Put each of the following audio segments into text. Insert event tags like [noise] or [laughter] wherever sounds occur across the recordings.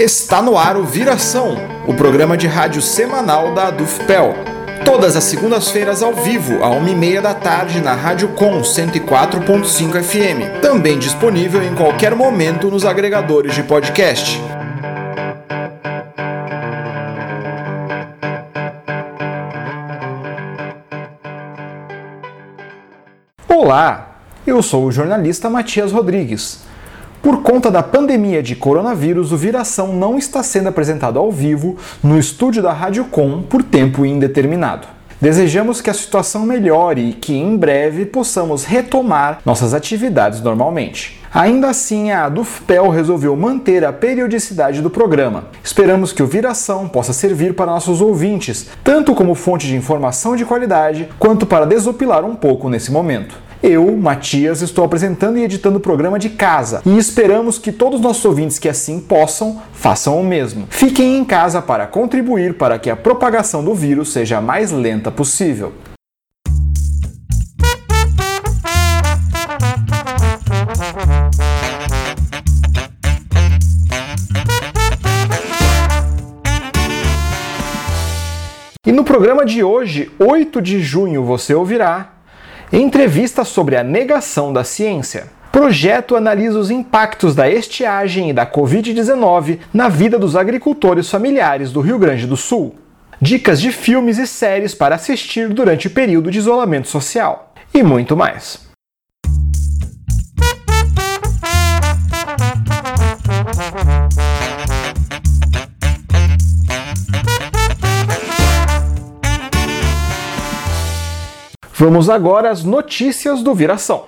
Está no ar o Viração, o programa de rádio semanal da Adufpel. Todas as segundas-feiras ao vivo, à 1h30 da tarde, na Rádio Com 104.5 FM. Também disponível em qualquer momento nos agregadores de podcast. Olá, eu sou o jornalista Matias Rodrigues. Por conta da pandemia de coronavírus, o Viração não está sendo apresentado ao vivo no estúdio da Rádio Com por tempo indeterminado. Desejamos que a situação melhore e que em breve possamos retomar nossas atividades normalmente. Ainda assim, a Adufpel resolveu manter a periodicidade do programa. Esperamos que o Viração possa servir para nossos ouvintes, tanto como fonte de informação de qualidade, quanto para desopilar um pouco nesse momento. Eu, Matias, estou apresentando e editando o programa de casa e esperamos que todos os nossos ouvintes que assim possam façam o mesmo. Fiquem em casa para contribuir para que a propagação do vírus seja a mais lenta possível. E no programa de hoje, 8 de junho, você ouvirá Entrevista sobre a negação da ciência. Projeto analisa os impactos da estiagem e da Covid-19 na vida dos agricultores familiares do Rio Grande do Sul. Dicas de filmes e séries para assistir durante o período de isolamento social. E muito mais. Vamos agora às notícias do Viração.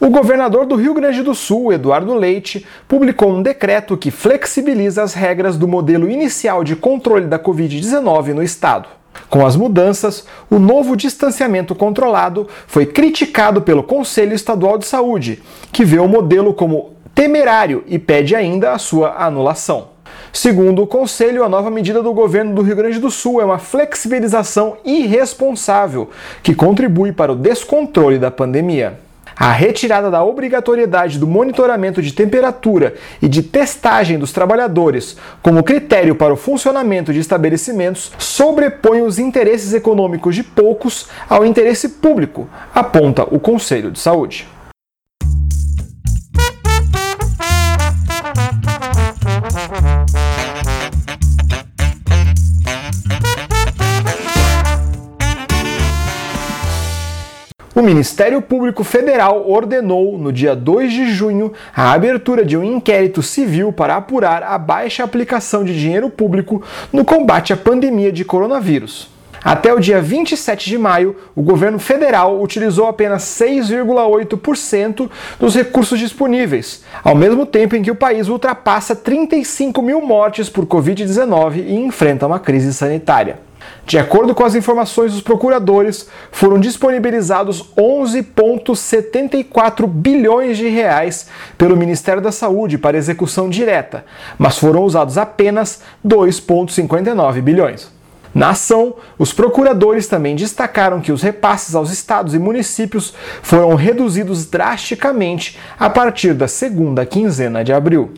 O governador do Rio Grande do Sul, Eduardo Leite, publicou um decreto que flexibiliza as regras do modelo inicial de controle da Covid-19 no estado. Com as mudanças, o novo distanciamento controlado foi criticado pelo Conselho Estadual de Saúde, que vê o modelo como temerário e pede ainda a sua anulação. Segundo o Conselho, a nova medida do governo do Rio Grande do Sul é uma flexibilização irresponsável que contribui para o descontrole da pandemia. A retirada da obrigatoriedade do monitoramento de temperatura e de testagem dos trabalhadores como critério para o funcionamento de estabelecimentos sobrepõe os interesses econômicos de poucos ao interesse público, aponta o Conselho de Saúde. O Ministério Público Federal ordenou, no dia 2 de junho, a abertura de um inquérito civil para apurar a baixa aplicação de dinheiro público no combate à pandemia de coronavírus. Até o dia 27 de maio, o governo federal utilizou apenas 6,8% dos recursos disponíveis, ao mesmo tempo em que o país ultrapassa 35 mil mortes por Covid-19 e enfrenta uma crise sanitária. De acordo com as informações dos procuradores, foram disponibilizados 11,74 bilhões de reais pelo Ministério da Saúde para execução direta, mas foram usados apenas 2,59 bilhões. Na ação, os procuradores também destacaram que os repasses aos estados e municípios foram reduzidos drasticamente a partir da segunda quinzena de abril.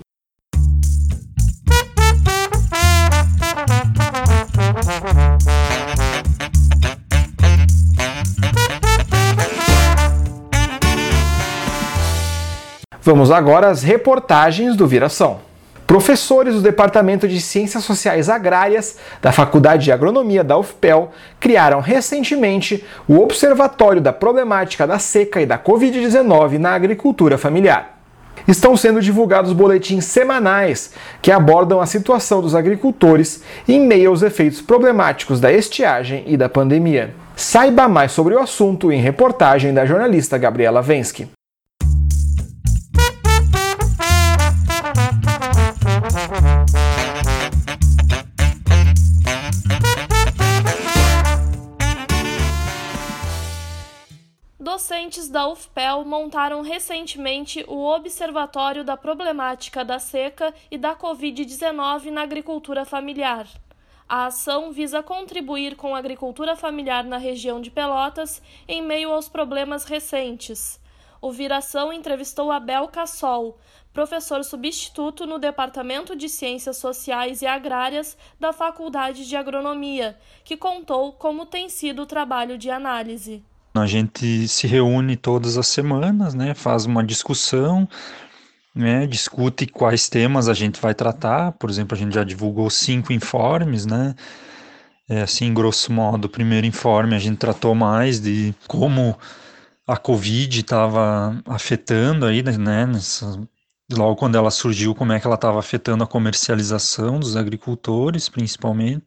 Vamos agora às reportagens do Viração. Professores do Departamento de Ciências Sociais Agrárias da Faculdade de Agronomia da UFPEL criaram recentemente o Observatório da Problemática da Seca e da Covid-19 na Agricultura Familiar. Estão sendo divulgados boletins semanais que abordam a situação dos agricultores em meio aos efeitos problemáticos da estiagem e da pandemia. Saiba mais sobre o assunto em reportagem da jornalista Gabriela Vensky. Docentes da UFPEL montaram recentemente o Observatório da Problemática da Seca e da Covid-19 na Agricultura Familiar. A ação visa contribuir com a agricultura familiar na região de Pelotas em meio aos problemas recentes. O Viração entrevistou Abel Cassol, professor substituto no Departamento de Ciências Sociais e Agrárias da Faculdade de Agronomia, que contou como tem sido o trabalho de análise. A gente se reúne todas as semanas, né, faz uma discussão, né, discute quais temas a gente vai tratar. Por exemplo, a gente já divulgou cinco informes, né? É, assim, grosso modo, o primeiro informe a gente tratou mais de como a Covid estava afetando aí, né, nessa, logo quando ela surgiu, como é que ela estava afetando a comercialização dos agricultores, principalmente.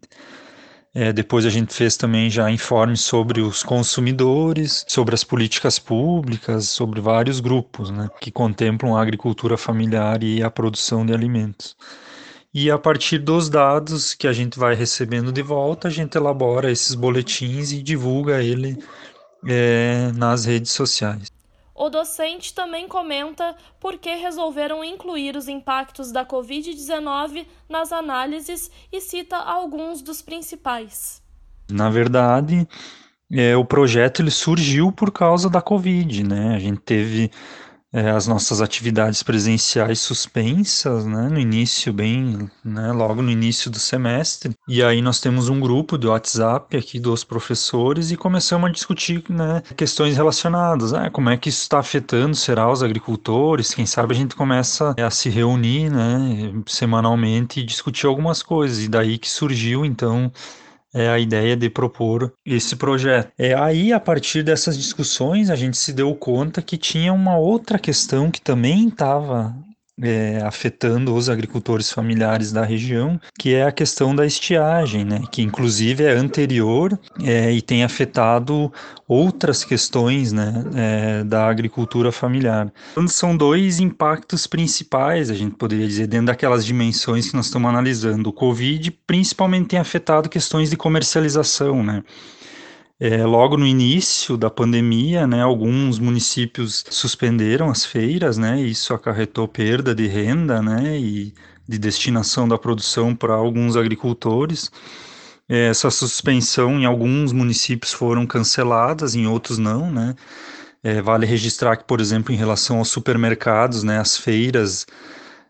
É, depois a gente fez também já informes sobre os consumidores, sobre as políticas públicas, sobre vários grupos né, que contemplam a agricultura familiar e a produção de alimentos. E a partir dos dados que a gente vai recebendo de volta, a gente elabora esses boletins e divulga ele é, nas redes sociais. O docente também comenta por que resolveram incluir os impactos da Covid-19 nas análises e cita alguns dos principais. Na verdade, é, o projeto ele surgiu por causa da Covid, né? A gente teve é, as nossas atividades presenciais suspensas, né, no início, bem, né, logo no início do semestre. E aí nós temos um grupo do WhatsApp aqui dos professores e começamos a discutir, né, questões relacionadas. Ah, como é que isso está afetando, será, os agricultores? Quem sabe a gente começa a se reunir, né, semanalmente e discutir algumas coisas. E daí que surgiu, então, é a ideia de propor esse projeto. É aí a partir dessas discussões a gente se deu conta que tinha uma outra questão que também estava é, afetando os agricultores familiares da região, que é a questão da estiagem, né, que inclusive é anterior é, e tem afetado outras questões né, é, da agricultura familiar. Então, são dois impactos principais, a gente poderia dizer, dentro daquelas dimensões que nós estamos analisando. O Covid principalmente tem afetado questões de comercialização, né? É, logo no início da pandemia, né, alguns municípios suspenderam as feiras, né, e isso acarretou perda de renda, né, e de destinação da produção para alguns agricultores. É, essa suspensão em alguns municípios foram canceladas, em outros não, né. É, vale registrar que, por exemplo, em relação aos supermercados, né, as feiras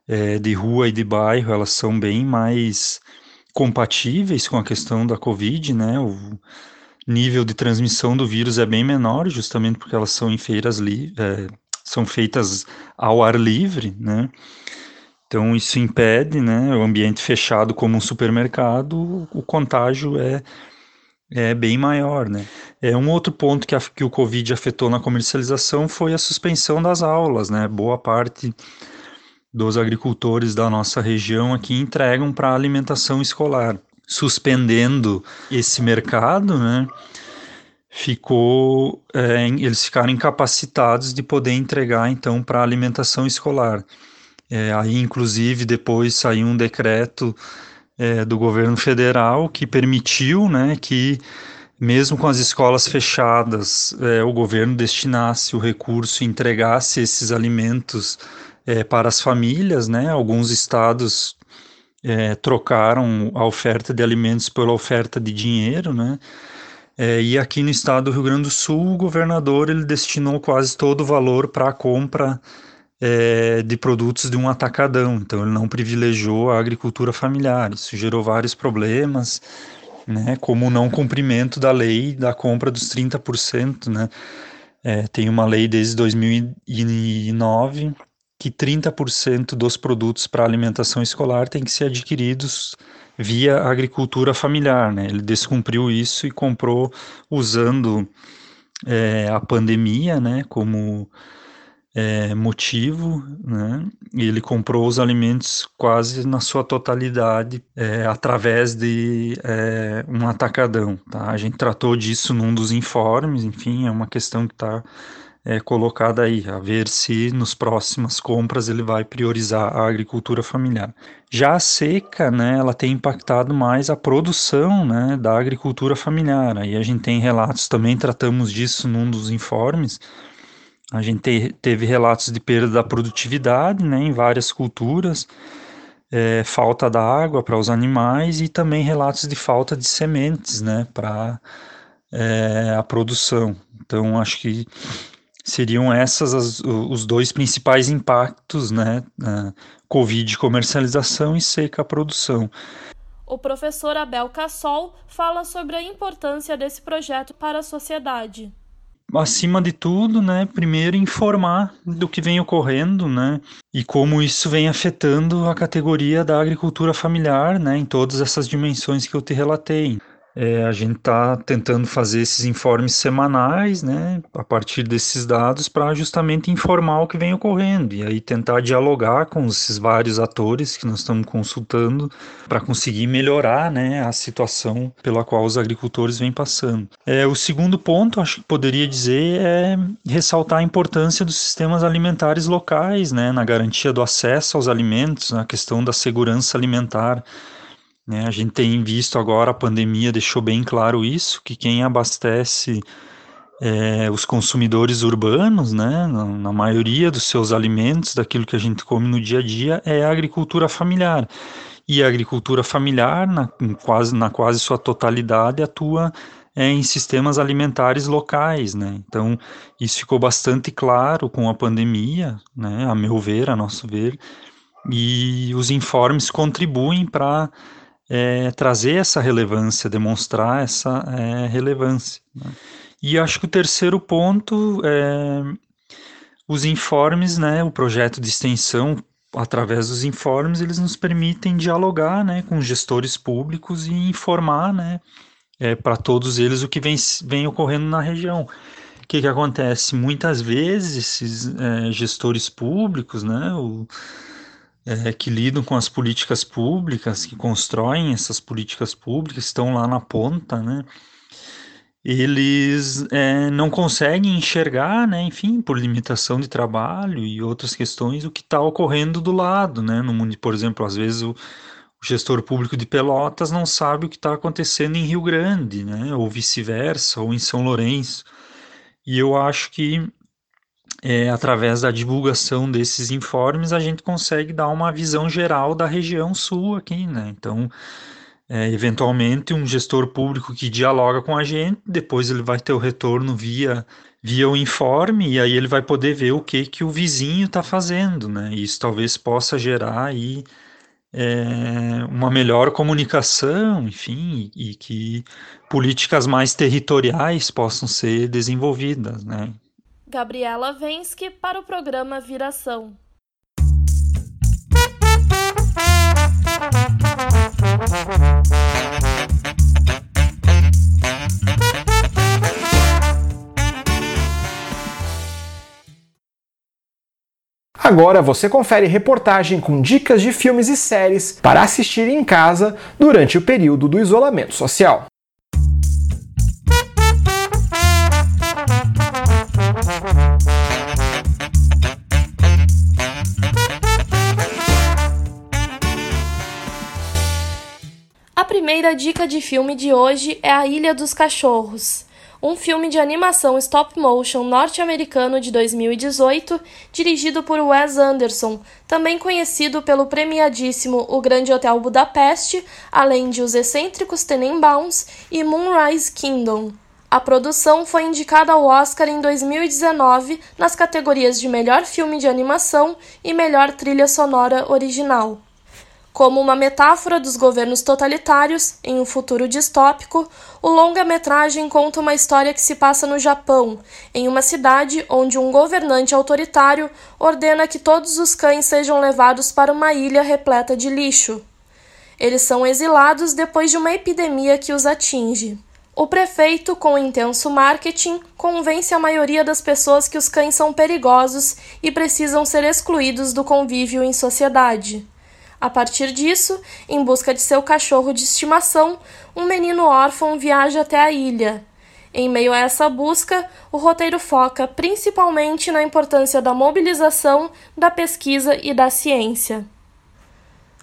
é, de rua e de bairro, elas são bem mais compatíveis com a questão da Covid, né, o, nível de transmissão do vírus é bem menor, justamente porque elas são em feiras é, são feitas ao ar livre, né? Então isso impede, né, o ambiente fechado como um supermercado, o contágio é é bem maior, né? É um outro ponto que, a, que o Covid afetou na comercialização foi a suspensão das aulas, né? Boa parte dos agricultores da nossa região aqui entregam para alimentação escolar suspendendo esse mercado, né, ficou, é, eles ficaram incapacitados de poder entregar então para alimentação escolar. É, aí, inclusive, depois saiu um decreto é, do governo federal que permitiu, né, que mesmo com as escolas fechadas, é, o governo destinasse o recurso e entregasse esses alimentos é, para as famílias, né? Alguns estados é, trocaram a oferta de alimentos pela oferta de dinheiro, né? É, e aqui no estado do Rio Grande do Sul, o governador ele destinou quase todo o valor para a compra é, de produtos de um atacadão. Então, ele não privilegiou a agricultura familiar. Isso gerou vários problemas, né? Como o não cumprimento da lei da compra dos 30%, né? É, tem uma lei desde 2009 que 30% dos produtos para alimentação escolar têm que ser adquiridos via agricultura familiar. Né? Ele descumpriu isso e comprou usando é, a pandemia né, como é, motivo, né? ele comprou os alimentos quase na sua totalidade é, através de é, um atacadão. Tá? A gente tratou disso num dos informes, enfim, é uma questão que está é colocada aí, a ver se nos próximas compras ele vai priorizar a agricultura familiar. Já a seca, né, ela tem impactado mais a produção, né, da agricultura familiar. Aí a gente tem relatos também, tratamos disso num dos informes. A gente te, teve relatos de perda da produtividade, né, em várias culturas, é, falta da água para os animais e também relatos de falta de sementes, né, para é, a produção. Então acho que seriam essas as, os dois principais impactos, né? Covid comercialização e seca produção. O professor Abel Cassol fala sobre a importância desse projeto para a sociedade. Acima de tudo, né, primeiro informar do que vem ocorrendo, né, e como isso vem afetando a categoria da agricultura familiar, né, em todas essas dimensões que eu te relatei. É, a gente está tentando fazer esses informes semanais, né, a partir desses dados, para justamente informar o que vem ocorrendo e aí tentar dialogar com esses vários atores que nós estamos consultando para conseguir melhorar, né, a situação pela qual os agricultores vêm passando. É, o segundo ponto, acho que poderia dizer, é ressaltar a importância dos sistemas alimentares locais, né, na garantia do acesso aos alimentos, na questão da segurança alimentar. Né? A gente tem visto agora, a pandemia deixou bem claro isso, que quem abastece é, os consumidores urbanos, né, na, na, maioria dos seus alimentos, daquilo que a gente come no dia a dia, é a agricultura familiar. E a agricultura familiar, na, quase, na quase sua totalidade, atua é, em sistemas alimentares locais, né? Então, isso ficou bastante claro com a pandemia, né, a meu ver, a nosso ver, e os informes contribuem para é, trazer essa relevância, demonstrar essa é, relevância. Né? E acho que o terceiro ponto é os informes, né, o projeto de extensão, através dos informes, eles nos permitem dialogar né, com gestores públicos e informar né, é, para todos eles o que vem, vem ocorrendo na região. O que, que acontece? Muitas vezes esses é, gestores públicos, né, o, é, que lidam com as políticas públicas, que constroem essas políticas públicas, estão lá na ponta, né? Eles é, não conseguem enxergar, né, enfim, por limitação de trabalho e outras questões, o que está ocorrendo do lado, né? No mundo, por exemplo, às vezes o, o gestor público de Pelotas não sabe o que está acontecendo em Rio Grande, né? Ou vice-versa, ou em São Lourenço. E eu acho que é, através da divulgação desses informes, a gente consegue dar uma visão geral da região sul aqui, né? Então, é, eventualmente, um gestor público que dialoga com a gente, depois ele vai ter o retorno via, via o informe, e aí ele vai poder ver o que, que o vizinho está fazendo, né? Isso talvez possa gerar aí é, uma melhor comunicação, enfim, e, e que políticas mais territoriais possam ser desenvolvidas, né? Gabriela Vensky para o programa Viração. Agora você confere reportagem com dicas de filmes e séries para assistir em casa durante o período do isolamento social. Primeira dica de filme de hoje é A Ilha dos Cachorros, um filme de animação stop motion norte-americano de 2018, dirigido por Wes Anderson, também conhecido pelo premiadíssimo O Grande Hotel Budapeste, além de Os Excêntricos Tenenbaums e Moonrise Kingdom. A produção foi indicada ao Oscar em 2019 nas categorias de Melhor Filme de Animação e Melhor Trilha Sonora Original. Como uma metáfora dos governos totalitários em um futuro distópico, o longa-metragem conta uma história que se passa no Japão, em uma cidade onde um governante autoritário ordena que todos os cães sejam levados para uma ilha repleta de lixo. Eles são exilados depois de uma epidemia que os atinge. O prefeito, com intenso marketing, convence a maioria das pessoas que os cães são perigosos e precisam ser excluídos do convívio em sociedade. A partir disso, em busca de seu cachorro de estimação, um menino órfão viaja até a ilha. Em meio a essa busca, o roteiro foca principalmente na importância da mobilização, da pesquisa e da ciência.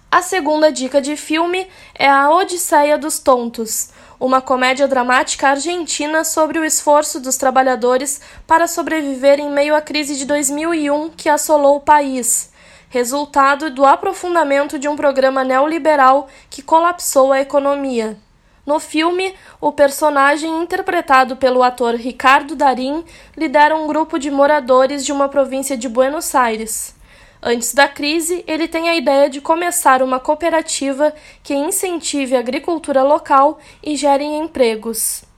A segunda dica de filme é A Odisseia dos Tontos, uma comédia dramática argentina sobre o esforço dos trabalhadores para sobreviver em meio à crise de 2001 que assolou o país, resultado do aprofundamento de um programa neoliberal que colapsou a economia. No filme, o personagem interpretado pelo ator Ricardo Darim lidera um grupo de moradores de uma província de Buenos Aires. Antes da crise, ele tem a ideia de começar uma cooperativa que incentive a agricultura local e gere empregos.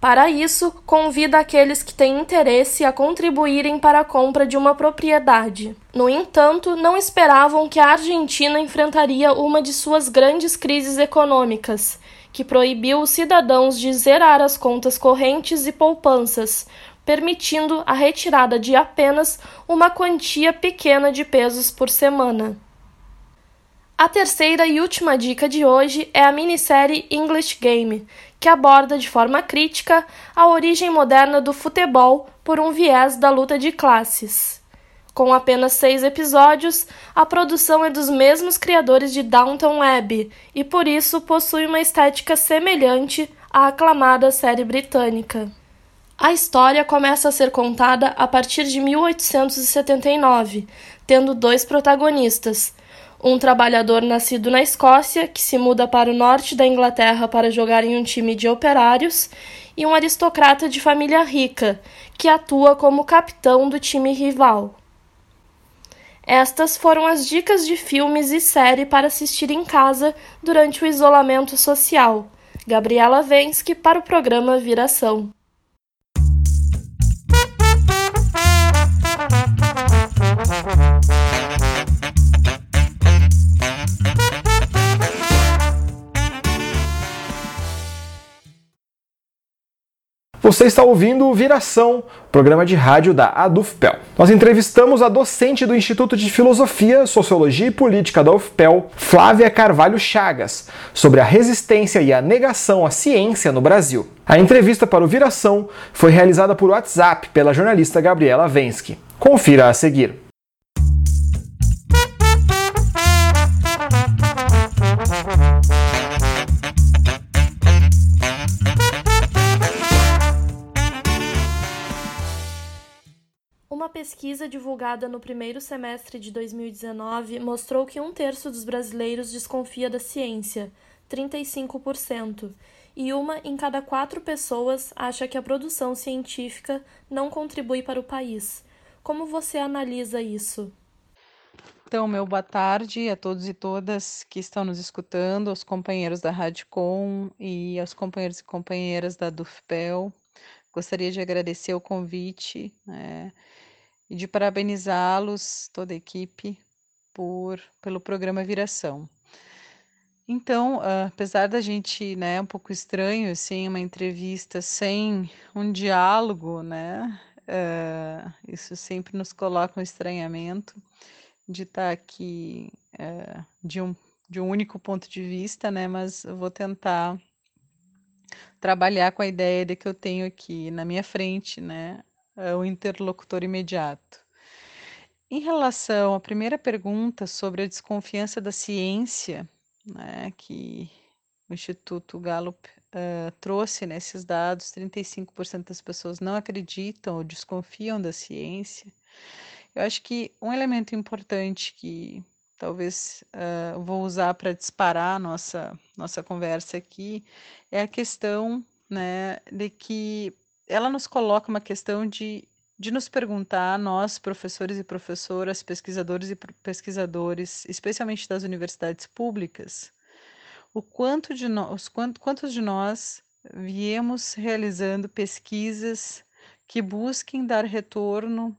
Para isso, convida aqueles que têm interesse a contribuírem para a compra de uma propriedade. No entanto, não esperavam que a Argentina enfrentaria uma de suas grandes crises econômicas que proibiu os cidadãos de zerar as contas correntes e poupanças, permitindo a retirada de apenas uma quantia pequena de pesos por semana. A terceira e última dica de hoje é a minissérie English Game, que aborda de forma crítica a origem moderna do futebol por um viés da luta de classes. Com apenas seis episódios, a produção é dos mesmos criadores de Downton Abbey e por isso possui uma estética semelhante à aclamada série britânica. A história começa a ser contada a partir de 1879, tendo dois protagonistas: um trabalhador nascido na Escócia, que se muda para o norte da Inglaterra para jogar em um time de operários, e um aristocrata de família rica, que atua como capitão do time rival. Estas foram as dicas de filmes e série para assistir em casa durante o isolamento social. Gabriela Vensky para o programa Viração. Você está ouvindo o Viração, programa de rádio da ADUFPEL. Nós entrevistamos a docente do Instituto de Filosofia, Sociologia e Política da UFPEL, Flávia Carvalho Chagas, sobre a resistência e a negação à ciência no Brasil. A entrevista para o Viração foi realizada por WhatsApp pela jornalista Gabriela Vensky. Confira a seguir. Pesquisa divulgada no primeiro semestre de 2019 mostrou que um terço dos brasileiros desconfia da ciência, 35%, e uma em cada quatro pessoas acha que a produção científica não contribui para o país. Como você analisa isso? Então, meu boa tarde a todos e todas que estão nos escutando, aos companheiros da Radicom e aos companheiros e companheiras da DUFPEL. Gostaria de agradecer o convite. É, e de parabenizá-los, toda a equipe, por, pelo programa Viração. Então, uh, apesar da gente, né, um pouco estranho, assim, uma entrevista sem um diálogo, né, uh, isso sempre nos coloca um estranhamento de estar aqui uh, de, um, de um único ponto de vista, né, mas eu vou tentar trabalhar com a ideia de que eu tenho aqui na minha frente, né, é o interlocutor imediato. Em relação à primeira pergunta sobre a desconfiança da ciência, né, que o Instituto Gallup uh, trouxe nesses dados, 35% das pessoas não acreditam ou desconfiam da ciência. Eu acho que um elemento importante que talvez uh, vou usar para disparar nossa nossa conversa aqui é a questão né, de que ela nos coloca uma questão de, de nos perguntar, nós, professores e professoras, pesquisadores e pesquisadores, especialmente das universidades públicas, o quanto de nós, quantos de nós viemos realizando pesquisas que busquem dar retorno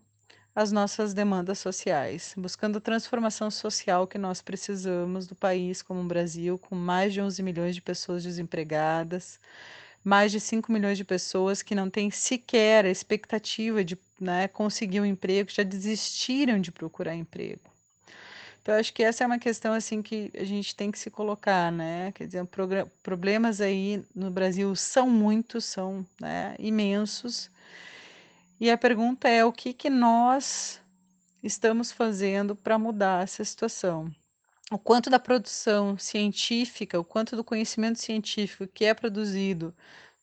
às nossas demandas sociais, buscando a transformação social que nós precisamos do país como o Brasil, com mais de 11 milhões de pessoas desempregadas, mais de 5 milhões de pessoas que não têm sequer a expectativa de né, conseguir um emprego, já desistiram de procurar emprego. Então, acho que essa é uma questão assim que a gente tem que se colocar, né? Quer dizer, problemas aí no Brasil são muitos, são né, imensos. E a pergunta é o que, que nós estamos fazendo para mudar essa situação? O quanto da produção científica, o quanto do conhecimento científico que é produzido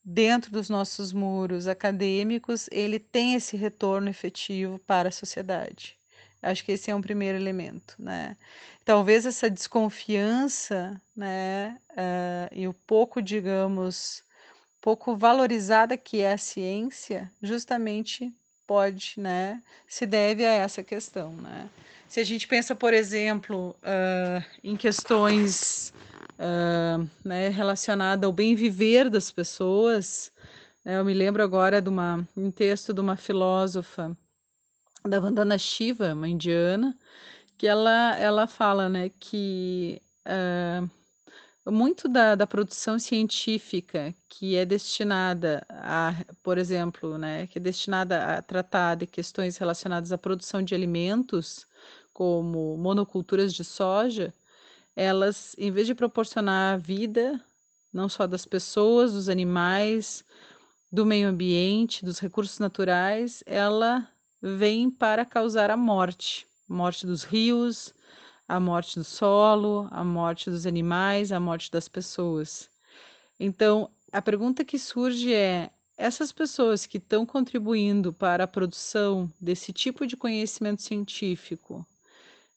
dentro dos nossos muros acadêmicos, ele tem esse retorno efetivo para a sociedade. Acho que esse é um primeiro elemento, né? Talvez essa desconfiança, né, uh, e o pouco, digamos, pouco valorizada que é a ciência, justamente pode, né, se deve a essa questão, né? Se a gente pensa, por exemplo, uh, em questões uh, né, relacionadas ao bem viver das pessoas, né, eu me lembro agora de uma, um texto de uma filósofa da Vandana Shiva, uma indiana, que ela, ela fala né, que uh, muito da, da produção científica que é destinada a, por exemplo, né, que é destinada a tratar de questões relacionadas à produção de alimentos, como monoculturas de soja, elas, em vez de proporcionar a vida, não só das pessoas, dos animais, do meio ambiente, dos recursos naturais, ela vem para causar a morte, morte dos rios, a morte do solo, a morte dos animais, a morte das pessoas. Então, a pergunta que surge é: essas pessoas que estão contribuindo para a produção desse tipo de conhecimento científico,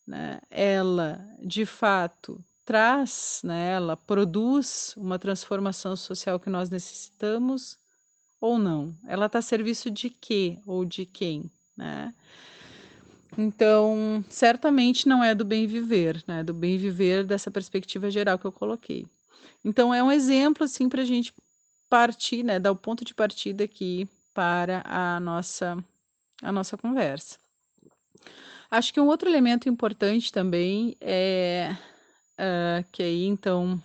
né, ela de fato traz, né, ela produz uma transformação social que nós necessitamos ou não? Ela está a serviço de quê ou de quem? né? Então, certamente não é do bem viver, né? Do bem viver dessa perspectiva geral que eu coloquei. Então, é um exemplo, assim, para a gente partir, né? Dar o ponto de partida aqui para a nossa, a nossa conversa. Acho que um outro elemento importante também é uh, que aí, então,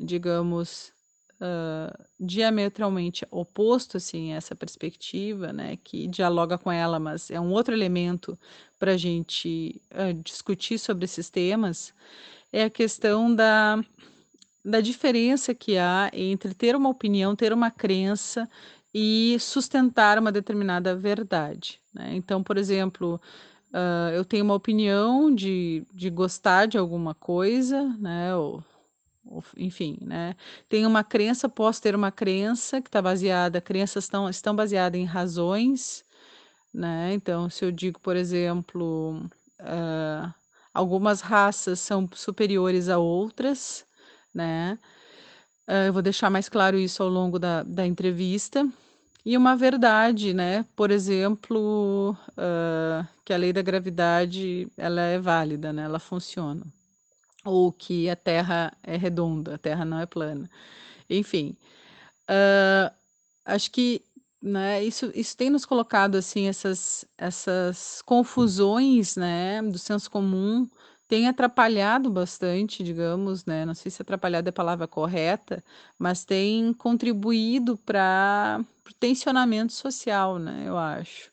digamos, uh, diametralmente oposto assim essa perspectiva, né, que dialoga com ela, mas é um outro elemento para a gente uh, discutir sobre esses temas, é a questão da da diferença que há entre ter uma opinião, ter uma crença e sustentar uma determinada verdade. Né? Então, por exemplo, uh, eu tenho uma opinião de, de gostar de alguma coisa, né? Ou, enfim, né? Tem uma crença, posso ter uma crença que está baseada, crenças estão, estão baseadas em razões, né? Então, se eu digo, por exemplo, uh, algumas raças são superiores a outras, né? Uh, eu vou deixar mais claro isso ao longo da, da entrevista. E uma verdade, né? Por exemplo, uh, que a lei da gravidade ela é válida, né? Ela funciona ou que a Terra é redonda, a Terra não é plana. Enfim, uh, acho que né, isso, isso tem nos colocado assim essas, essas confusões né, do senso comum, tem atrapalhado bastante, digamos, né? Não sei se atrapalhado é a palavra correta, mas tem contribuído para o tensionamento social, né? Eu acho.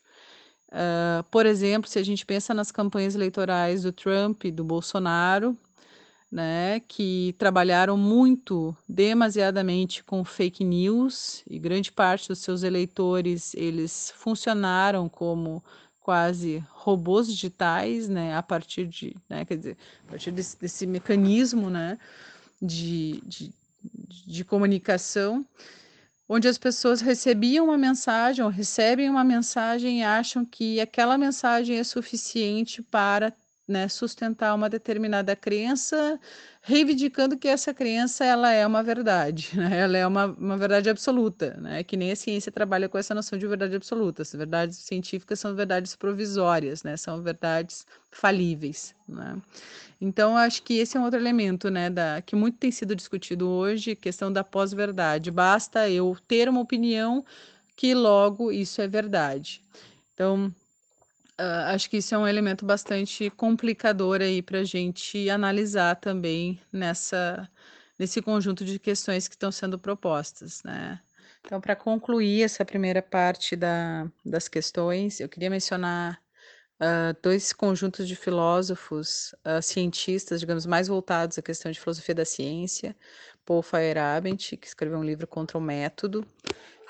Uh, por exemplo, se a gente pensa nas campanhas eleitorais do Trump e do Bolsonaro, né, que trabalharam muito, demasiadamente com fake news e grande parte dos seus eleitores eles funcionaram como quase robôs digitais, né, a partir de, né, quer dizer, a partir desse, desse mecanismo, né, de, de, de comunicação, onde as pessoas recebiam uma mensagem ou recebem uma mensagem e acham que aquela mensagem é suficiente para né, sustentar uma determinada crença, reivindicando que essa crença ela é uma verdade, [laughs] né? ela é uma, uma verdade absoluta, né? que nem a ciência trabalha com essa noção de verdade absoluta. As verdades científicas são verdades provisórias, né? são verdades falíveis. Né? Então, acho que esse é um outro elemento né, da, que muito tem sido discutido hoje, questão da pós-verdade. Basta eu ter uma opinião que logo isso é verdade. Então, Uh, acho que isso é um elemento bastante complicador aí para a gente analisar também nessa, nesse conjunto de questões que estão sendo propostas, né? Então, para concluir essa primeira parte da, das questões, eu queria mencionar uh, dois conjuntos de filósofos, uh, cientistas, digamos, mais voltados à questão de filosofia da ciência, Paul Feyerabend, que escreveu um livro contra o método,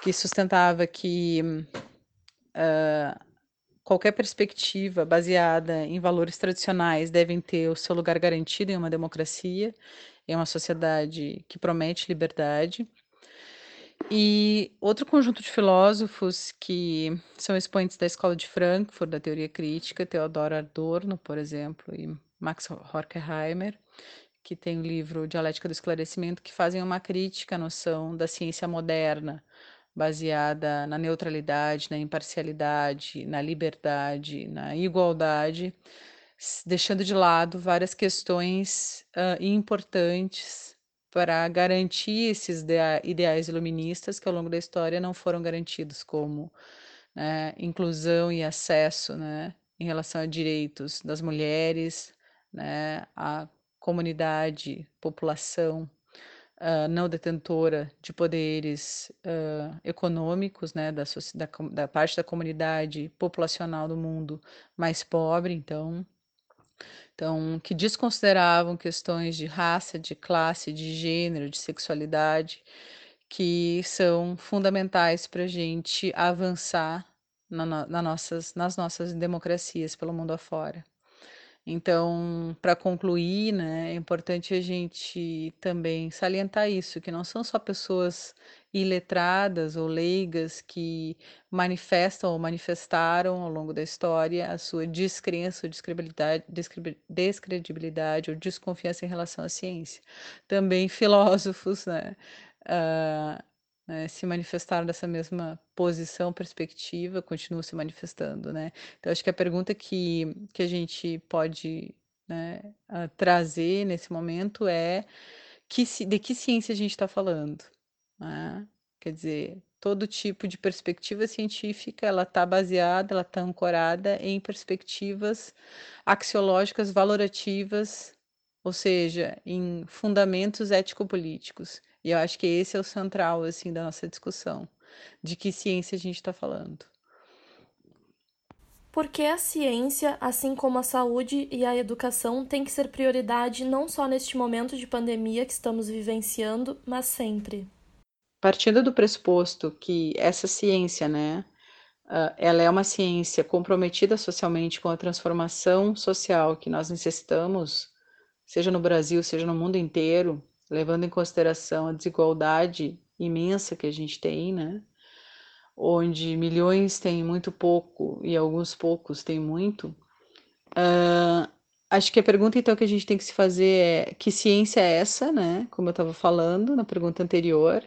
que sustentava que qualquer perspectiva baseada em valores tradicionais devem ter o seu lugar garantido em uma democracia, em uma sociedade que promete liberdade. E outro conjunto de filósofos que são expoentes da Escola de Frankfurt, da teoria crítica, Theodor Adorno, por exemplo, e Max Horkheimer, que tem o livro Dialética do Esclarecimento, que fazem uma crítica à noção da ciência moderna, baseada na neutralidade, na imparcialidade, na liberdade, na igualdade, deixando de lado várias questões uh, importantes para garantir esses ideais iluministas que ao longo da história não foram garantidos, como né, inclusão e acesso né, em relação a direitos das mulheres, né, a comunidade, população uh, não detentora de poderes uh, econômicos, né, da, da, da parte da comunidade populacional do mundo mais pobre, então, então, que desconsideravam questões de raça, de classe, de gênero, de sexualidade, que são fundamentais para a gente avançar na, na nossas, nas nossas democracias pelo mundo afora. Então, para concluir, né, é importante a gente também salientar isso, que não são só pessoas iletradas ou leigas que manifestam ou manifestaram ao longo da história a sua descrença ou descredibilidade, descredibilidade ou desconfiança em relação à ciência. Também [laughs] filósofos, né, uh, né, se manifestaram dessa mesma posição, perspectiva, continuam se manifestando, né? Então, acho que a pergunta que, que a gente pode né, trazer nesse momento é que, de que ciência a gente está falando? Né? Quer dizer, todo tipo de perspectiva científica ela está baseada, ela está ancorada em perspectivas axiológicas valorativas, ou seja, em fundamentos ético-políticos. E eu acho que esse é o central assim da nossa discussão, de que ciência a gente está falando. Porque a ciência, assim como a saúde e a educação, tem que ser prioridade não só neste momento de pandemia que estamos vivenciando, mas sempre. Partindo do pressuposto que essa ciência, né, ela é uma ciência comprometida socialmente com a transformação social que nós necessitamos, seja no Brasil, seja no mundo inteiro, levando em consideração a desigualdade imensa que a gente tem, né? Onde milhões têm muito pouco e alguns poucos têm muito. Uh, acho que a pergunta então que a gente tem que se fazer é que ciência é essa, né? Como eu estava falando na pergunta anterior.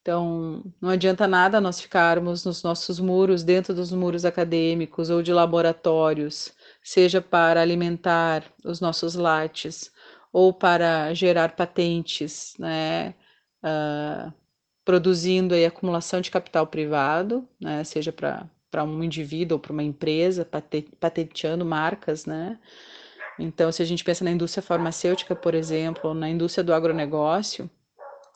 Então, não adianta nada nós ficarmos nos nossos muros, dentro dos muros acadêmicos ou de laboratórios, seja para alimentar os nossos lates ou para gerar patentes, né, uh, produzindo aí acumulação de capital privado, né, seja para um indivíduo ou para uma empresa, patenteando marcas, né? Então, se a gente pensa na indústria farmacêutica, por exemplo, ou na indústria do agronegócio,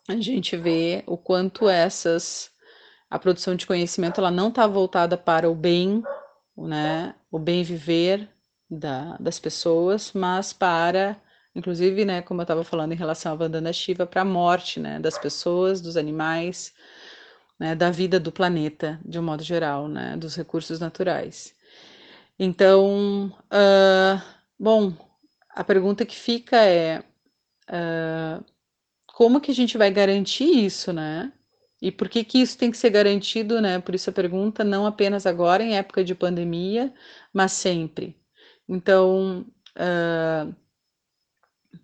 a gente vê o quanto essas a produção de conhecimento ela não está voltada para o bem, né, o bem viver da, das pessoas, mas para Inclusive, né, como eu estava falando em relação à Vandana Shiva, para a morte né, das pessoas, dos animais, né, da vida do planeta, de um modo geral, né, dos recursos naturais. Então, uh, bom, a pergunta que fica é uh, como que a gente vai garantir isso, né? E por que que isso tem que ser garantido, né? Por isso a pergunta, não apenas agora em época de pandemia, mas sempre. Então, uh,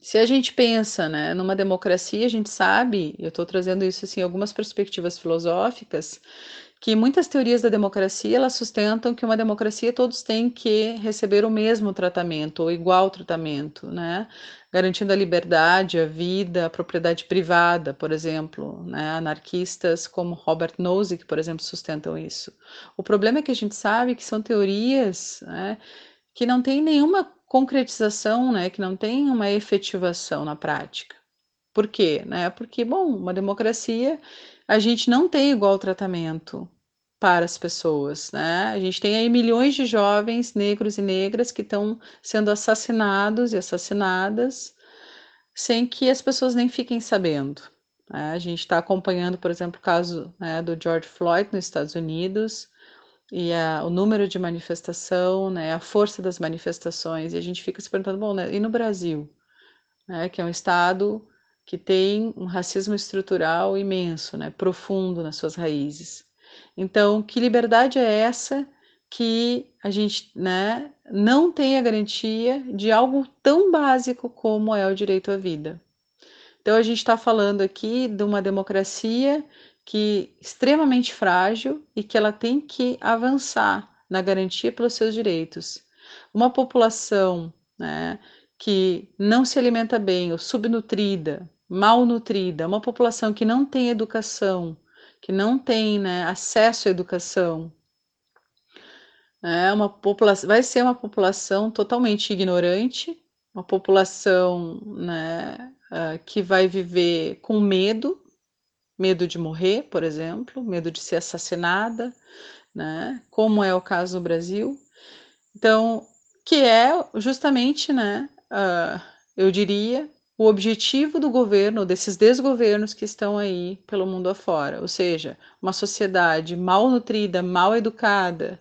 se a gente pensa né, numa democracia, a gente sabe, eu estou trazendo isso assim, algumas perspectivas filosóficas, que muitas teorias da democracia elas sustentam que uma democracia todos têm que receber o mesmo tratamento ou igual tratamento, né? garantindo a liberdade, a vida, a propriedade privada, por exemplo, né? anarquistas como Robert Nozick, por exemplo, sustentam isso. O problema é que a gente sabe que são teorias né, que não têm nenhuma concretização, né, que não tem uma efetivação na prática. Por quê? Né? Porque, bom, uma democracia, a gente não tem igual tratamento para as pessoas, né? A gente tem aí milhões de jovens negros e negras que estão sendo assassinados e assassinadas sem que as pessoas nem fiquem sabendo. Né? A gente está acompanhando, por exemplo, o caso né, do George Floyd nos Estados Unidos e a, o número de manifestação, né, a força das manifestações, e a gente fica se perguntando, bom, né, e no Brasil, né, que é um estado que tem um racismo estrutural imenso, né, profundo nas suas raízes. Então, que liberdade é essa que a gente né, não tem a garantia de algo tão básico como é o direito à vida? Então, a gente está falando aqui de uma democracia que extremamente frágil e que ela tem que avançar na garantia pelos seus direitos. Uma população né, que não se alimenta bem, ou subnutrida, malnutrida, uma população que não tem educação, que não tem né, acesso à educação, é uma população, vai ser uma população totalmente ignorante, uma população né, uh, que vai viver com medo, medo de morrer, por exemplo, medo de ser assassinada, né, como é o caso no Brasil. Então, que é justamente, né, uh, eu diria, o objetivo do governo, desses desgovernos que estão aí pelo mundo afora, ou seja, uma sociedade mal nutrida, mal educada,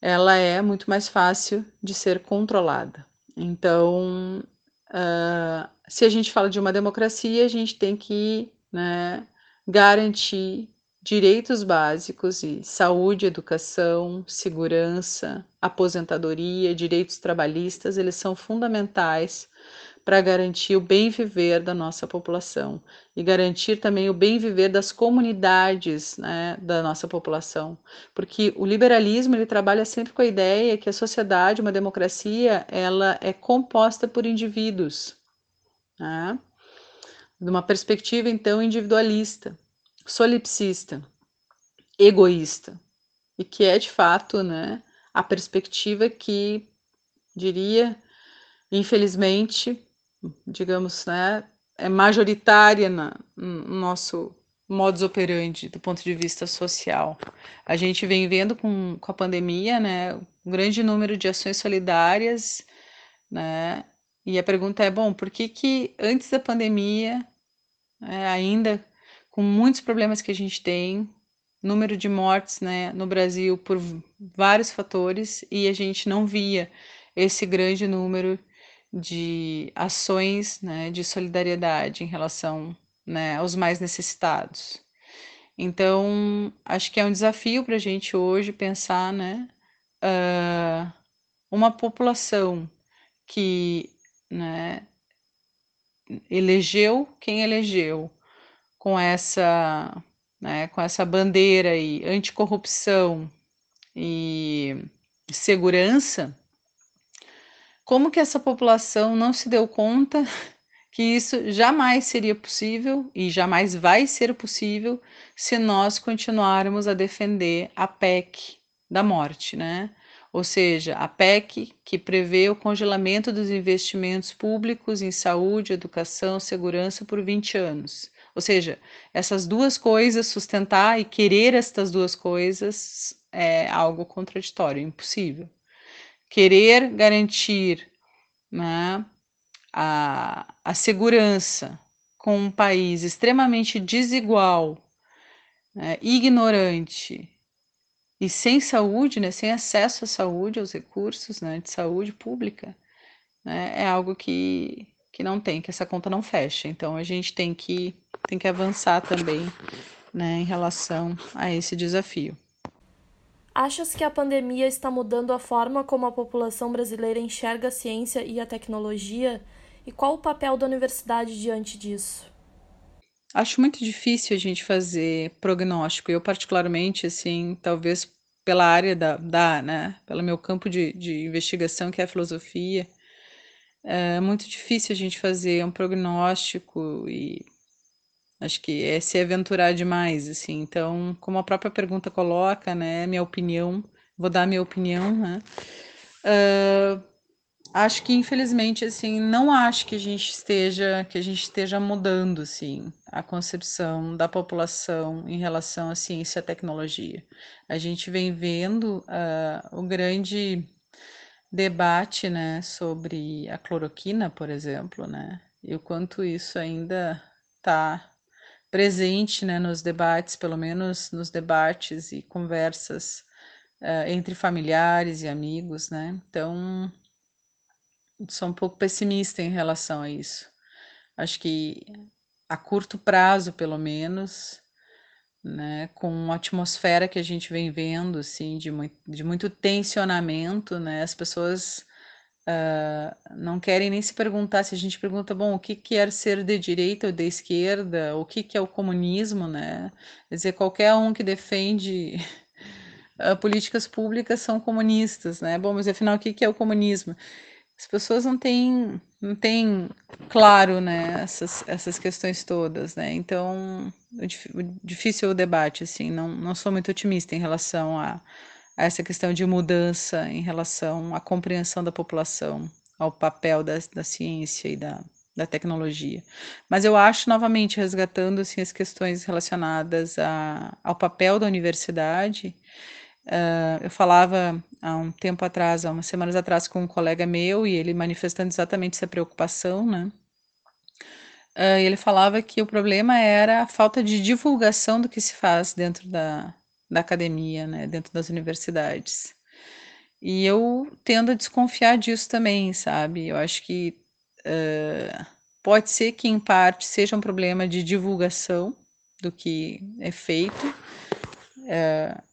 ela é muito mais fácil de ser controlada. Então, uh, se a gente fala de uma democracia, a gente tem que né, garantir direitos básicos e saúde, educação, segurança, aposentadoria, direitos trabalhistas, eles são fundamentais para garantir o bem viver da nossa população e garantir também o bem viver das comunidades né, da nossa população, porque o liberalismo ele trabalha sempre com a ideia que a sociedade, uma democracia, ela é composta por indivíduos, né? De uma perspectiva então individualista, solipsista, egoísta e que é de fato, né, a perspectiva que diria, infelizmente, digamos, né, é majoritária na, no nosso modus operandi do ponto de vista social. A gente vem vendo com, com a pandemia, né, um grande número de ações solidárias, né, e a pergunta é, bom, por que que antes da pandemia, né, ainda com muitos problemas que a gente tem, número de mortes, né, no Brasil por vários fatores, e a gente não via esse grande número de ações né, de solidariedade em relação né, aos mais necessitados. Então, acho que é um desafio para a gente hoje pensar né, uh, uma população que né, elegeu quem elegeu com essa, né, com essa bandeira aí, anticorrupção e segurança, como que essa população não se deu conta [laughs] que isso jamais seria possível e jamais vai ser possível se nós continuarmos a defender a PEC da morte, né? Ou seja, a PEC que prevê o congelamento dos investimentos públicos em saúde, educação, segurança por 20 anos. Ou seja, essas duas coisas, sustentar e querer estas duas coisas é algo contraditório, impossível querer garantir né, a, a segurança com um país extremamente desigual, né, ignorante e sem saúde, né, sem acesso à saúde, aos recursos né, de saúde pública, né, é algo que, que não tem, que essa conta não fecha. Então a gente tem que, tem que avançar também né, em relação a esse desafio. Achas que a pandemia está mudando a forma como a população brasileira enxerga a ciência e a tecnologia? E qual o papel da universidade diante disso? Acho muito difícil a gente fazer prognóstico. Eu, particularmente, assim, talvez pela área da, da né, pelo meu campo de, de investigação, que é a filosofia, é muito difícil a gente fazer um prognóstico e Acho que é se aventurar demais, assim. Então, como a própria pergunta coloca, né, minha opinião, vou dar minha opinião, né? Uh, acho que infelizmente assim não acho que a gente esteja que a gente esteja mudando assim a concepção da população em relação à ciência e à tecnologia. A gente vem vendo uh, o grande debate né sobre a cloroquina por exemplo né e o quanto isso ainda está presente né nos debates pelo menos nos debates e conversas uh, entre familiares e amigos né. Então sou um pouco pessimista em relação a isso. Acho que a curto prazo, pelo menos, né, com a atmosfera que a gente vem vendo, assim, de muito, de muito tensionamento, né, as pessoas uh, não querem nem se perguntar, se a gente pergunta, bom, o que quer ser de direita ou de esquerda, o que, que é o comunismo, né, quer dizer, qualquer um que defende uh, [laughs] políticas públicas são comunistas, né, bom, mas afinal, o que, que é o comunismo? As pessoas não têm, não têm claro, né, essas, essas questões todas, né, então, o, difícil é o debate, assim, não, não sou muito otimista em relação a, a essa questão de mudança, em relação à compreensão da população, ao papel da, da ciência e da, da tecnologia. Mas eu acho, novamente, resgatando assim, as questões relacionadas a, ao papel da universidade, uh, eu falava há um tempo atrás, há umas semanas atrás, com um colega meu, e ele manifestando exatamente essa preocupação, né? Uh, ele falava que o problema era a falta de divulgação do que se faz dentro da, da academia, né, dentro das universidades. E eu tendo a desconfiar disso também, sabe? Eu acho que uh, pode ser que, em parte, seja um problema de divulgação do que é feito. Uh,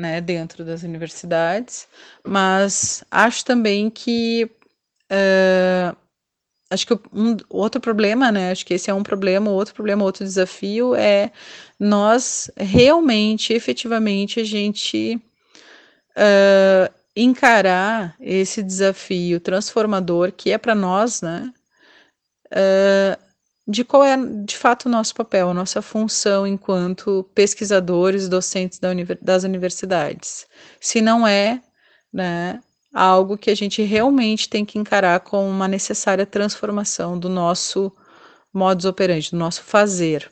né, dentro das universidades, mas acho também que uh, acho que um outro problema, né, acho que esse é um problema, outro problema, outro desafio é nós realmente, efetivamente, a gente uh, encarar esse desafio transformador que é para nós, né, uh, de qual é de fato o nosso papel, a nossa função enquanto pesquisadores, docentes da das universidades. Se não é né, algo que a gente realmente tem que encarar como uma necessária transformação do nosso modus operandi, do nosso fazer.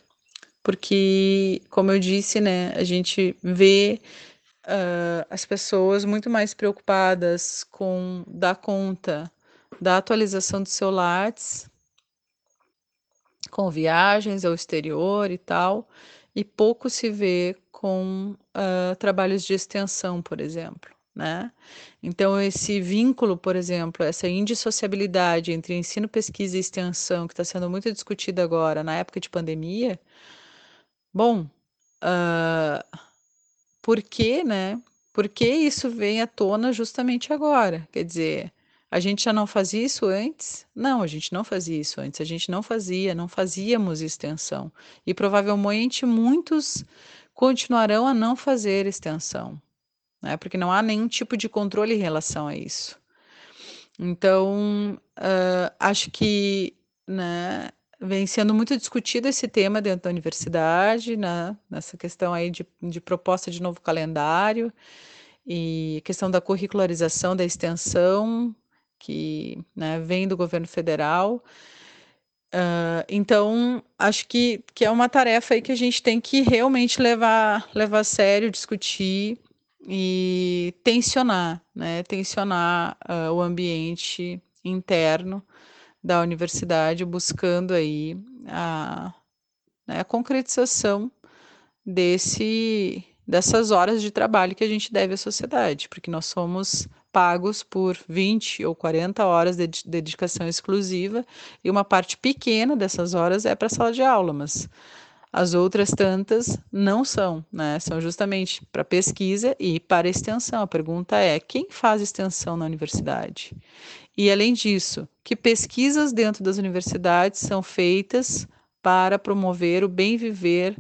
Porque, como eu disse, né, a gente vê uh, as pessoas muito mais preocupadas com dar conta da atualização do seu Lattes com viagens ao exterior e tal, e pouco se vê com uh, trabalhos de extensão, por exemplo. Né? Então, esse vínculo, por exemplo, essa indissociabilidade entre ensino, pesquisa e extensão, que está sendo muito discutida agora na época de pandemia, bom, uh, por que, né? Por que isso vem à tona justamente agora? Quer dizer, a gente já não fazia isso antes? Não, a gente não fazia isso antes. A gente não fazia, não fazíamos extensão. E provavelmente muitos continuarão a não fazer extensão, né? porque não há nenhum tipo de controle em relação a isso. Então, uh, acho que né, vem sendo muito discutido esse tema dentro da universidade, né, nessa questão aí de, de proposta de novo calendário e questão da curricularização da extensão, que né, vem do governo federal. Uh, então, acho que, que é uma tarefa aí que a gente tem que realmente levar, levar a sério, discutir e tensionar, né? Tensionar uh, o ambiente interno da universidade, buscando aí a, né, a concretização desse, dessas horas de trabalho que a gente deve à sociedade, porque nós somos pagos por 20 ou 40 horas de dedicação exclusiva, e uma parte pequena dessas horas é para a sala de aula, mas as outras tantas não são, né? São justamente para pesquisa e para extensão. A pergunta é: quem faz extensão na universidade? E além disso, que pesquisas dentro das universidades são feitas para promover o bem viver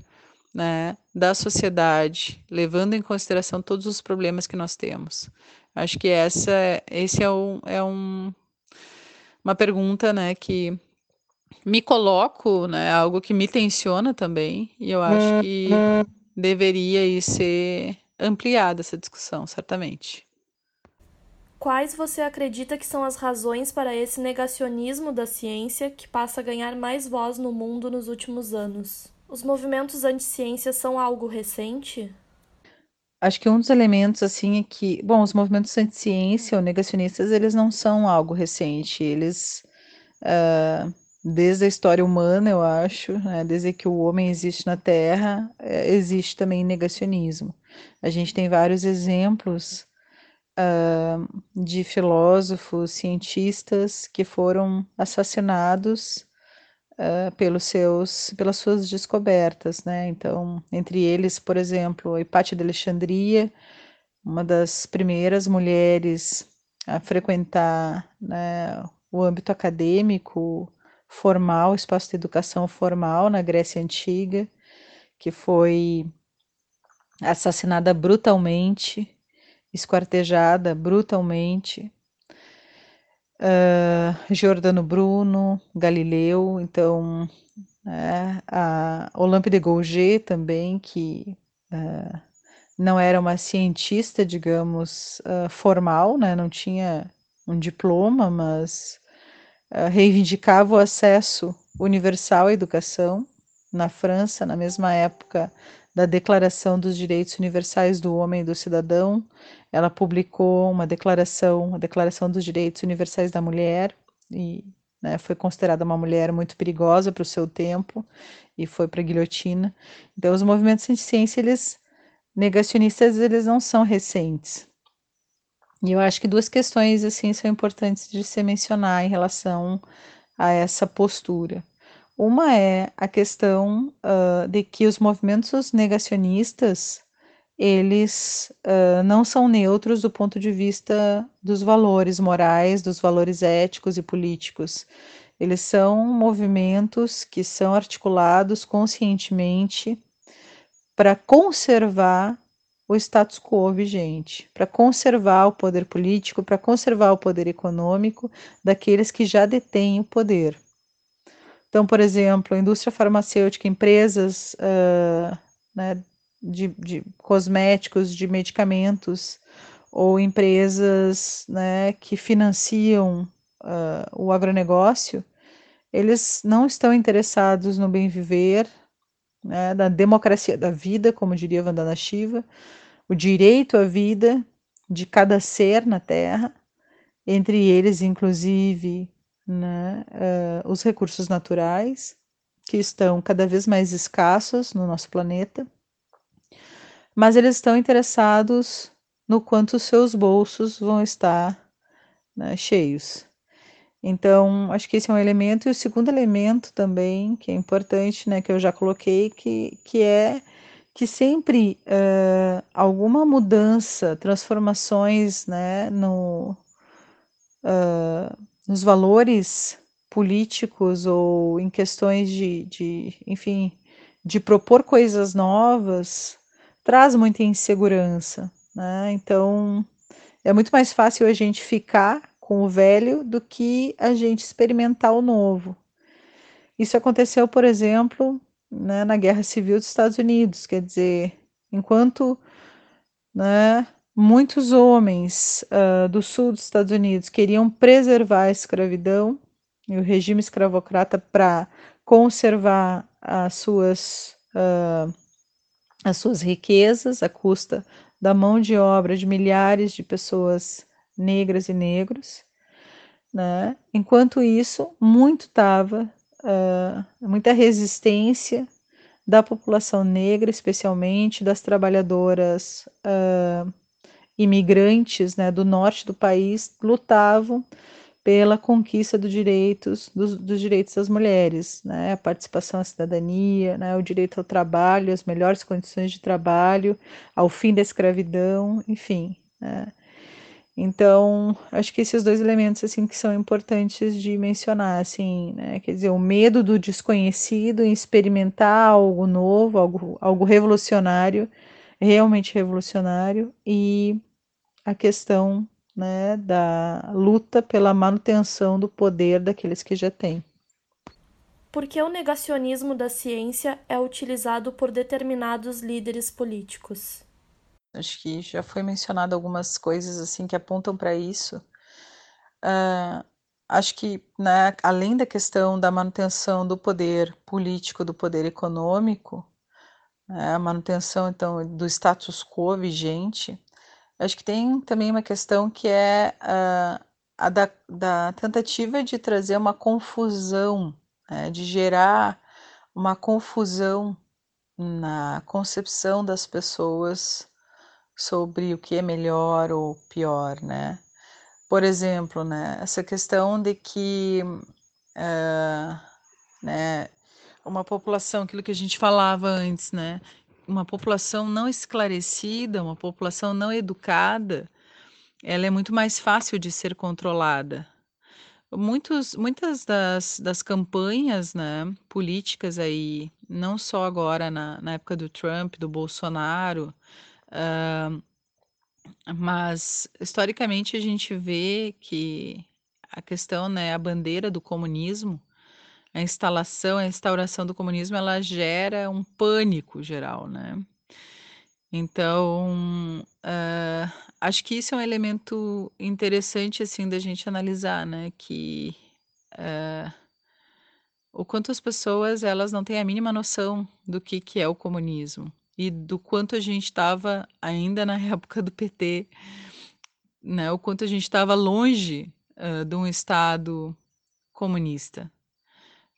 né, da sociedade, levando em consideração todos os problemas que nós temos. Acho que essa, esse é, um, é um, uma pergunta, né, que me coloco, né, algo que me tensiona também, e eu acho que deveria ser ampliada essa discussão, certamente. Quais você acredita que são as razões para esse negacionismo da ciência que passa a ganhar mais voz no mundo nos últimos anos? Os movimentos anti-ciência são algo recente? Acho que um dos elementos, assim, é que, bom, os movimentos anti-ciência ou negacionistas, eles não são algo recente, eles, uh, desde a história humana, eu acho, né, desde que o homem existe na Terra, é, existe também negacionismo. A gente tem vários exemplos uh, de filósofos, cientistas que foram assassinados uh, pelos seus, pelas suas descobertas, né? Então, entre eles, por exemplo, Hipátia de Alexandria, uma das primeiras mulheres a frequentar né, o âmbito acadêmico formal, espaço de educação formal na Grécia Antiga, que foi assassinada brutalmente, esquartejada brutalmente uh, Giordano Bruno, Galileu, então é, a Olympe de Gouget também, que uh, não era uma cientista, digamos, uh, formal, né, não tinha um diploma, mas reivindicava o acesso universal à educação. Na França, na mesma época da Declaração dos Direitos Universais do Homem e do Cidadão, ela publicou uma declaração, a Declaração dos Direitos Universais da Mulher, e né, foi considerada uma mulher muito perigosa para o seu tempo e foi para a guilhotina. Então, os movimentos de ciência, eles negacionistas, eles não são recentes. E eu acho que duas questões assim são importantes de se mencionar em relação a essa postura. Uma é a questão uh, de que os movimentos negacionistas eles uh, não são neutros do ponto de vista dos valores morais, dos valores éticos e políticos. Eles são movimentos que são articulados conscientemente para conservar o status quo vigente, para conservar o poder político, para conservar o poder econômico daqueles que já detêm o poder. Então, por exemplo, a indústria farmacêutica, empresas uh, né, de, de cosméticos, de medicamentos, ou empresas né, que financiam uh, o agronegócio, eles não estão interessados no bem viver, né, da democracia da vida, como diria Vandana Shiva, o direito à vida de cada ser na Terra, entre eles, inclusive, né, uh, os recursos naturais, que estão cada vez mais escassos no nosso planeta mas eles estão interessados no quanto os seus bolsos vão estar né, cheios. Então, acho que esse é um elemento. E o segundo elemento também, que é importante, né, que eu já coloquei, que, que é que sempre uh, alguma mudança, transformações né, no, uh, nos valores políticos ou em questões de, de, enfim, de propor coisas novas, traz muita insegurança, né? Então é muito mais fácil a gente ficar com o velho do que a gente experimentar o novo. Isso aconteceu, por exemplo, né, na Guerra Civil dos Estados Unidos, quer dizer, enquanto né, muitos homens uh, do sul dos Estados Unidos queriam preservar a escravidão e o regime escravocrata para conservar as suas uh, as suas riquezas à custa da mão de obra de milhares de pessoas negras e negros. Né? Enquanto isso, muito estava, uh, muita resistência da população negra, especialmente das trabalhadoras uh, imigrantes né, do norte do país, lutavam pela conquista dos direitos, dos, dos, direitos das mulheres, né? a participação à cidadania, né? o direito ao trabalho, as melhores condições de trabalho, ao fim da escravidão, enfim. Né? Então, acho que esses dois elementos assim que são importantes de mencionar, assim, né? quer dizer, o medo do desconhecido em experimentar algo novo, algo, algo revolucionário, realmente revolucionário, e a questão né, da luta pela manutenção do poder daqueles que já têm. Por que o negacionismo da ciência é utilizado por determinados líderes políticos? Acho que já foi mencionado algumas coisas assim que apontam para isso. Uh, acho que, né, além da questão da manutenção do poder político, do poder econômico, né, a manutenção então do status quo vigente, acho que tem também uma questão que é uh, a da, da, tentativa de trazer uma confusão, né, de gerar uma confusão na concepção das pessoas sobre o que é melhor ou pior, né? Por exemplo, né, essa questão de que uh, né, uma população, aquilo que a gente falava antes, né, uma população não esclarecida, uma população não educada, ela é muito mais fácil de ser controlada. Muitos, muitas das, das campanhas né, políticas aí, não só agora na, na época do Trump, do Bolsonaro, uh, mas historicamente a gente vê que a questão, né, a bandeira do comunismo, a instalação, a instauração do comunismo, ela gera um pânico geral, né? Então, uh, acho que isso é um elemento interessante, assim, da gente analisar, né? Que uh, o quanto as pessoas, elas não têm a mínima noção do que, que é o comunismo e do quanto a gente estava ainda na [laughs] época do PT, né? O quanto a gente estava longe uh, de um Estado comunista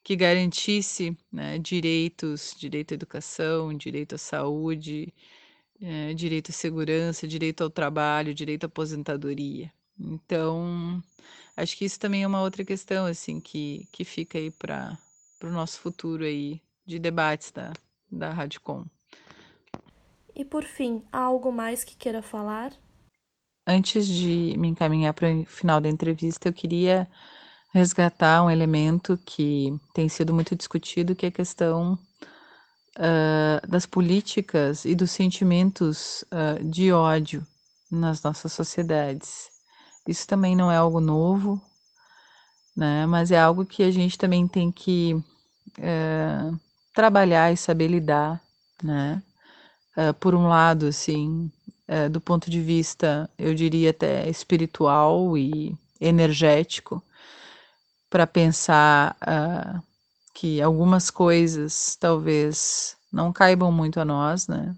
que garantisse né, direitos, direito à educação, direito à saúde, é, direito à segurança, direito ao trabalho, direito à aposentadoria. Então, acho que isso também é uma outra questão assim que, que fica aí para o nosso futuro aí de debates da, da Radicom. E por fim, há algo mais que queira falar? Antes de me encaminhar para o final da entrevista, eu queria resgatar um elemento que tem sido muito discutido, que é a questão uh, das políticas e dos sentimentos uh, de ódio nas nossas sociedades. Isso também não é algo novo, né? Mas é algo que a gente também tem que uh, trabalhar e saber lidar, né? por um lado, assim, do ponto de vista, eu diria até espiritual e energético, para pensar uh, que algumas coisas talvez não caibam muito a nós, né?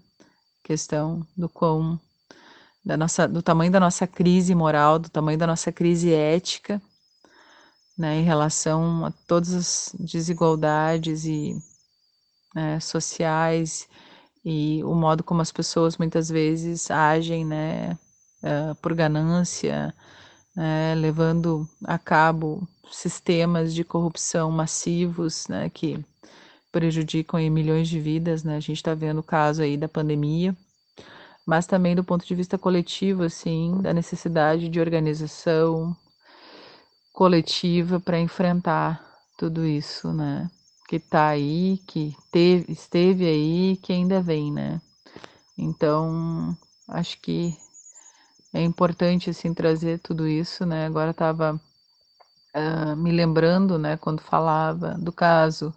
Questão do quão da nossa, do tamanho da nossa crise moral, do tamanho da nossa crise ética, né, em relação a todas as desigualdades e né, sociais e o modo como as pessoas muitas vezes agem, né, uh, por ganância, né, levando a cabo sistemas de corrupção massivos, né, que prejudicam aí milhões de vidas, né? A gente está vendo o caso aí da pandemia, mas também do ponto de vista coletivo, assim, da necessidade de organização coletiva para enfrentar tudo isso, né? Que está aí, que teve, esteve aí, que ainda vem, né? Então, acho que é importante assim trazer tudo isso, né? Agora estava uh, me lembrando, né, quando falava do caso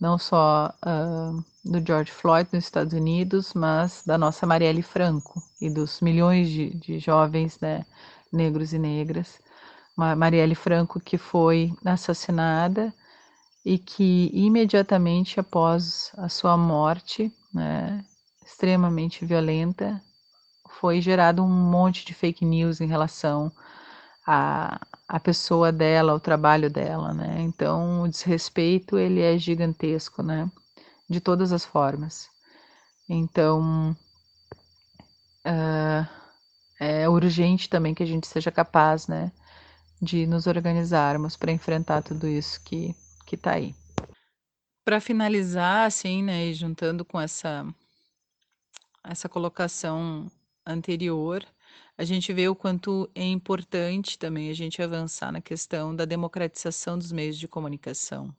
não só uh, do George Floyd nos Estados Unidos, mas da nossa Marielle Franco e dos milhões de, de jovens, né, negros e negras. Marielle Franco que foi assassinada e que imediatamente após a sua morte, né, extremamente violenta, foi gerado um monte de fake news em relação à, à pessoa dela, ao trabalho dela, né? Então, o desrespeito, ele é gigantesco, né? De todas as formas. Então, uh, é urgente também que a gente seja capaz, né? De nos organizarmos para enfrentar tudo isso que, que tá aí. Para finalizar, assim, né, e juntando com essa, essa colocação anterior, a gente vê o quanto é importante também a gente avançar na questão da democratização dos meios de comunicação.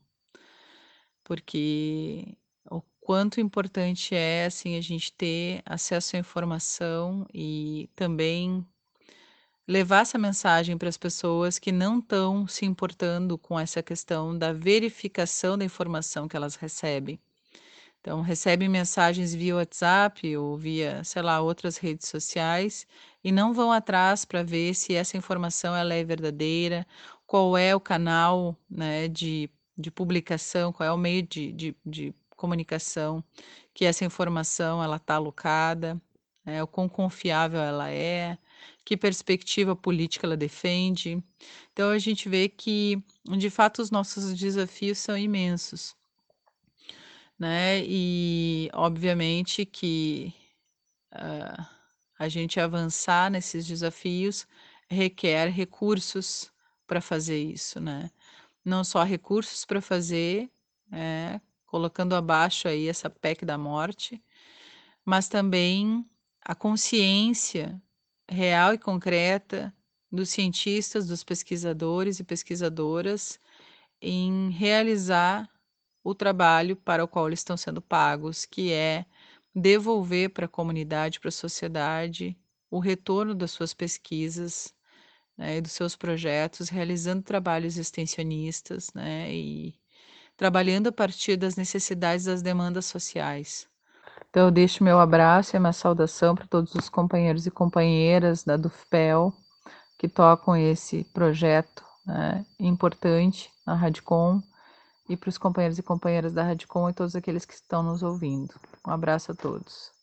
Porque o quanto importante é assim a gente ter acesso à informação e também levar essa mensagem para as pessoas que não estão se importando com essa questão da verificação da informação que elas recebem. Então, recebem mensagens via WhatsApp ou via, sei lá, outras redes sociais e não vão atrás para ver se essa informação ela é verdadeira, qual é o canal né, de, de publicação, qual é o meio de, de, de comunicação que essa informação ela está alocada, né, o quão confiável ela é, que perspectiva política ela defende. Então a gente vê que, de fato, os nossos desafios são imensos, né? E obviamente que uh, a gente avançar nesses desafios requer recursos para fazer isso, né? Não só recursos para fazer, é, colocando abaixo aí essa PEC da morte, mas também a consciência real e concreta dos cientistas, dos pesquisadores e pesquisadoras em realizar o trabalho para o qual eles estão sendo pagos, que é devolver para a comunidade, para a sociedade, o retorno das suas pesquisas né, e dos seus projetos, realizando trabalhos extensionistas né, e trabalhando a partir das necessidades das demandas sociais. Então, eu deixo meu abraço e minha saudação para todos os companheiros e companheiras da DUFPEL que tocam esse projeto né, importante na Radicom e para os companheiros e companheiras da Radicom e todos aqueles que estão nos ouvindo. Um abraço a todos.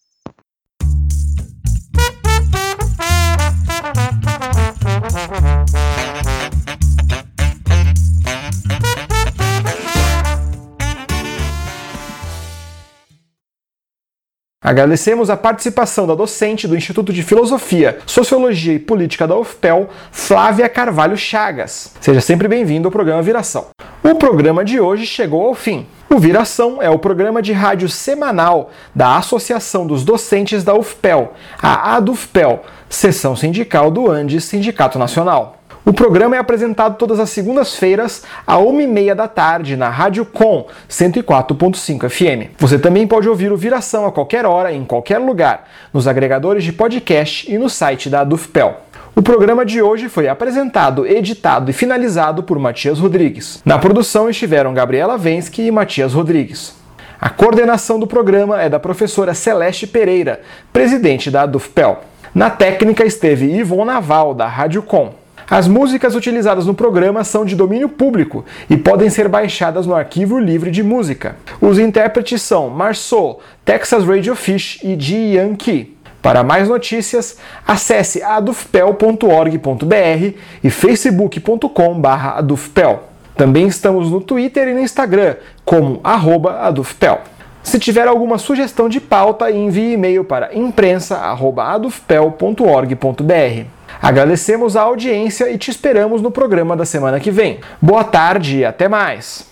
Agradecemos a participação da docente do Instituto de Filosofia, Sociologia e Política da UFPEL, Flávia Carvalho Chagas. Seja sempre bem-vindo ao programa Viração. O programa de hoje chegou ao fim. O Viração é o programa de rádio semanal da Associação dos Docentes da UFPEL, a ADUFPEL, seção sindical do Andes Sindicato Nacional. O programa é apresentado todas as segundas-feiras, à 1h30 da tarde, na Rádio Com 104.5 FM. Você também pode ouvir o Viração a qualquer hora, em qualquer lugar, nos agregadores de podcast e no site da Dufpel. O programa de hoje foi apresentado, editado e finalizado por Matias Rodrigues. Na produção estiveram Gabriela Vensky e Matias Rodrigues. A coordenação do programa é da professora Celeste Pereira, presidente da Dufpel. Na técnica esteve Ivon Naval, da Rádio Com. As músicas utilizadas no programa são de domínio público e podem ser baixadas no arquivo livre de música. Os intérpretes são Marceau, Texas Radio Fish e Ji Yankee. Para mais notícias, acesse adufpel.org.br e facebook.com/adufpel. Também estamos no Twitter e no Instagram como @adufpel. Se tiver alguma sugestão de pauta, envie e-mail para imprensa@adufpel.org.br. Agradecemos a audiência e te esperamos no programa da semana que vem. Boa tarde e até mais!